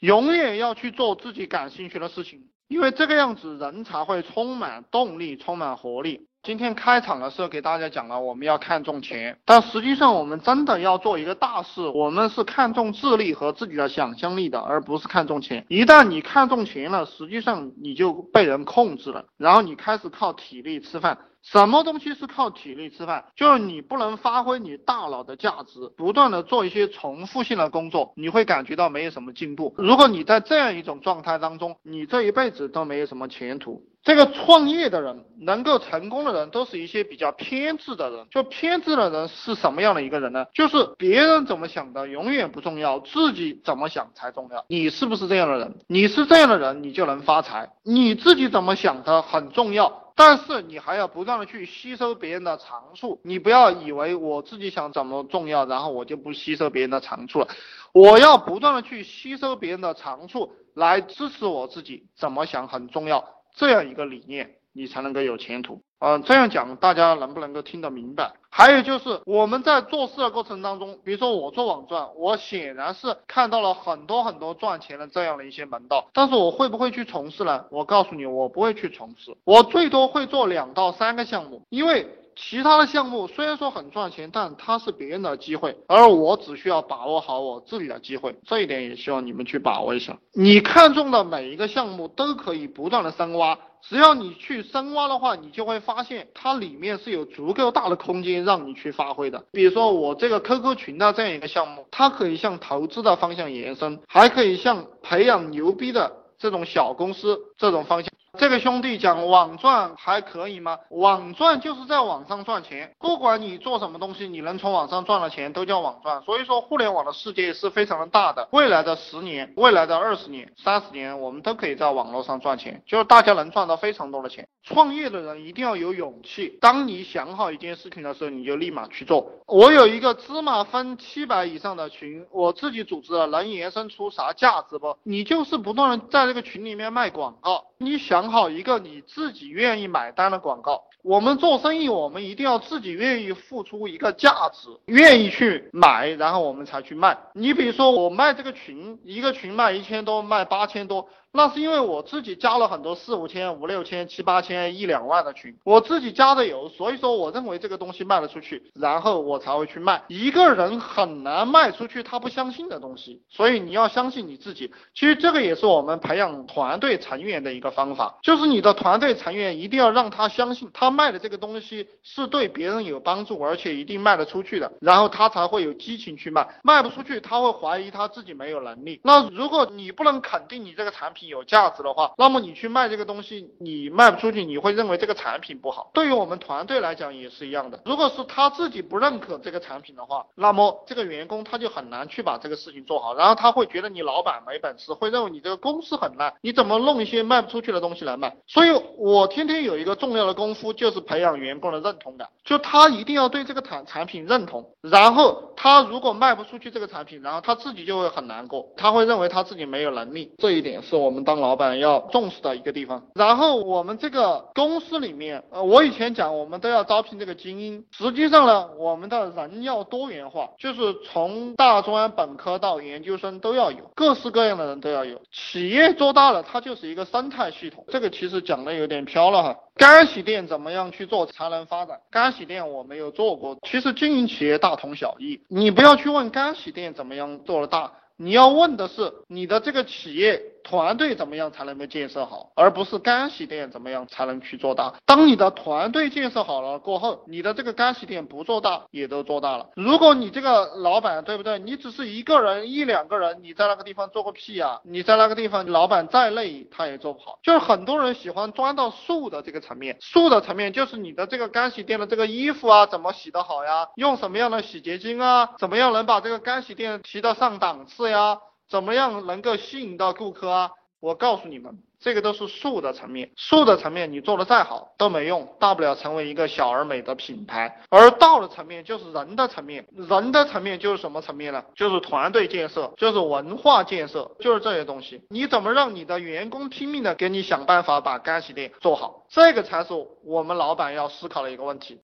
永远要去做自己感兴趣的事情，因为这个样子人才会充满动力，充满活力。今天开场的时候给大家讲了，我们要看重钱，但实际上我们真的要做一个大事，我们是看重智力和自己的想象力的，而不是看重钱。一旦你看重钱了，实际上你就被人控制了，然后你开始靠体力吃饭。什么东西是靠体力吃饭？就是你不能发挥你大脑的价值，不断的做一些重复性的工作，你会感觉到没有什么进步。如果你在这样一种状态当中，你这一辈子都没有什么前途。这个创业的人，能够成功的人，都是一些比较偏执的人。就偏执的人是什么样的一个人呢？就是别人怎么想的永远不重要，自己怎么想才重要。你是不是这样的人？你是这样的人，你就能发财。你自己怎么想的很重要。但是你还要不断的去吸收别人的长处，你不要以为我自己想怎么重要，然后我就不吸收别人的长处了。我要不断的去吸收别人的长处，来支持我自己怎么想很重要，这样一个理念。你才能够有前途嗯！这样讲，大家能不能够听得明白？还有就是我们在做事的过程当中，比如说我做网赚，我显然是看到了很多很多赚钱的这样的一些门道，但是我会不会去从事呢？我告诉你，我不会去从事，我最多会做两到三个项目，因为其他的项目虽然说很赚钱，但它是别人的机会，而我只需要把握好我自己的机会，这一点也希望你们去把握一下。你看中的每一个项目都可以不断的深挖。只要你去深挖的话，你就会发现它里面是有足够大的空间让你去发挥的。比如说我这个 QQ 群的这样一个项目，它可以向投资的方向延伸，还可以向培养牛逼的这种小公司这种方向。这个兄弟讲网赚还可以吗？网赚就是在网上赚钱，不管你做什么东西，你能从网上赚了钱都叫网赚。所以说，互联网的世界是非常的大的，未来的十年、未来的二十年、三十年，我们都可以在网络上赚钱，就是大家能赚到非常多的钱。创业的人一定要有勇气，当你想好一件事情的时候，你就立马去做。我有一个芝麻分七百以上的群，我自己组织的，能延伸出啥价值不？你就是不断的在这个群里面卖广告，你想。好一个你自己愿意买单的广告。我们做生意，我们一定要自己愿意付出一个价值，愿意去买，然后我们才去卖。你比如说，我卖这个群，一个群卖一千多，卖八千多。那是因为我自己加了很多四五千、五六千、七八千、一两万的群，我自己加的有，所以说我认为这个东西卖得出去，然后我才会去卖。一个人很难卖出去他不相信的东西，所以你要相信你自己。其实这个也是我们培养团队成员的一个方法，就是你的团队成员一定要让他相信他卖的这个东西是对别人有帮助，而且一定卖得出去的，然后他才会有激情去卖。卖不出去，他会怀疑他自己没有能力。那如果你不能肯定你这个产品，有价值的话，那么你去卖这个东西，你卖不出去，你会认为这个产品不好。对于我们团队来讲也是一样的。如果是他自己不认可这个产品的话，那么这个员工他就很难去把这个事情做好，然后他会觉得你老板没本事，会认为你这个公司很烂，你怎么弄一些卖不出去的东西来卖？所以我天天有一个重要的功夫，就是培养员工的认同感，就他一定要对这个产产品认同，然后他如果卖不出去这个产品，然后他自己就会很难过，他会认为他自己没有能力，这一点是我。我们当老板要重视的一个地方。然后我们这个公司里面，呃，我以前讲我们都要招聘这个精英，实际上呢，我们的人要多元化，就是从大专本科到研究生都要有，各式各样的人都要有。企业做大了，它就是一个生态系统。这个其实讲的有点飘了哈。干洗店怎么样去做才能发展？干洗店我没有做过，其实经营企业大同小异。你不要去问干洗店怎么样做的大，你要问的是你的这个企业。团队怎么样才能够建设好，而不是干洗店怎么样才能去做大。当你的团队建设好了过后，你的这个干洗店不做大也都做大了。如果你这个老板对不对？你只是一个人一两个人，你在那个地方做个屁啊！你在那个地方，老板再累他也做不好。就是很多人喜欢钻到术的这个层面，术的层面就是你的这个干洗店的这个衣服啊，怎么洗得好呀？用什么样的洗洁精啊？怎么样能把这个干洗店提到上档次呀？怎么样能够吸引到顾客啊？我告诉你们，这个都是术的层面，术的层面你做的再好都没用，大不了成为一个小而美的品牌。而道的层面就是人的层面，人的层面就是什么层面呢？就是团队建设，就是文化建设，就是这些东西。你怎么让你的员工拼命的给你想办法把干洗店做好？这个才是我们老板要思考的一个问题。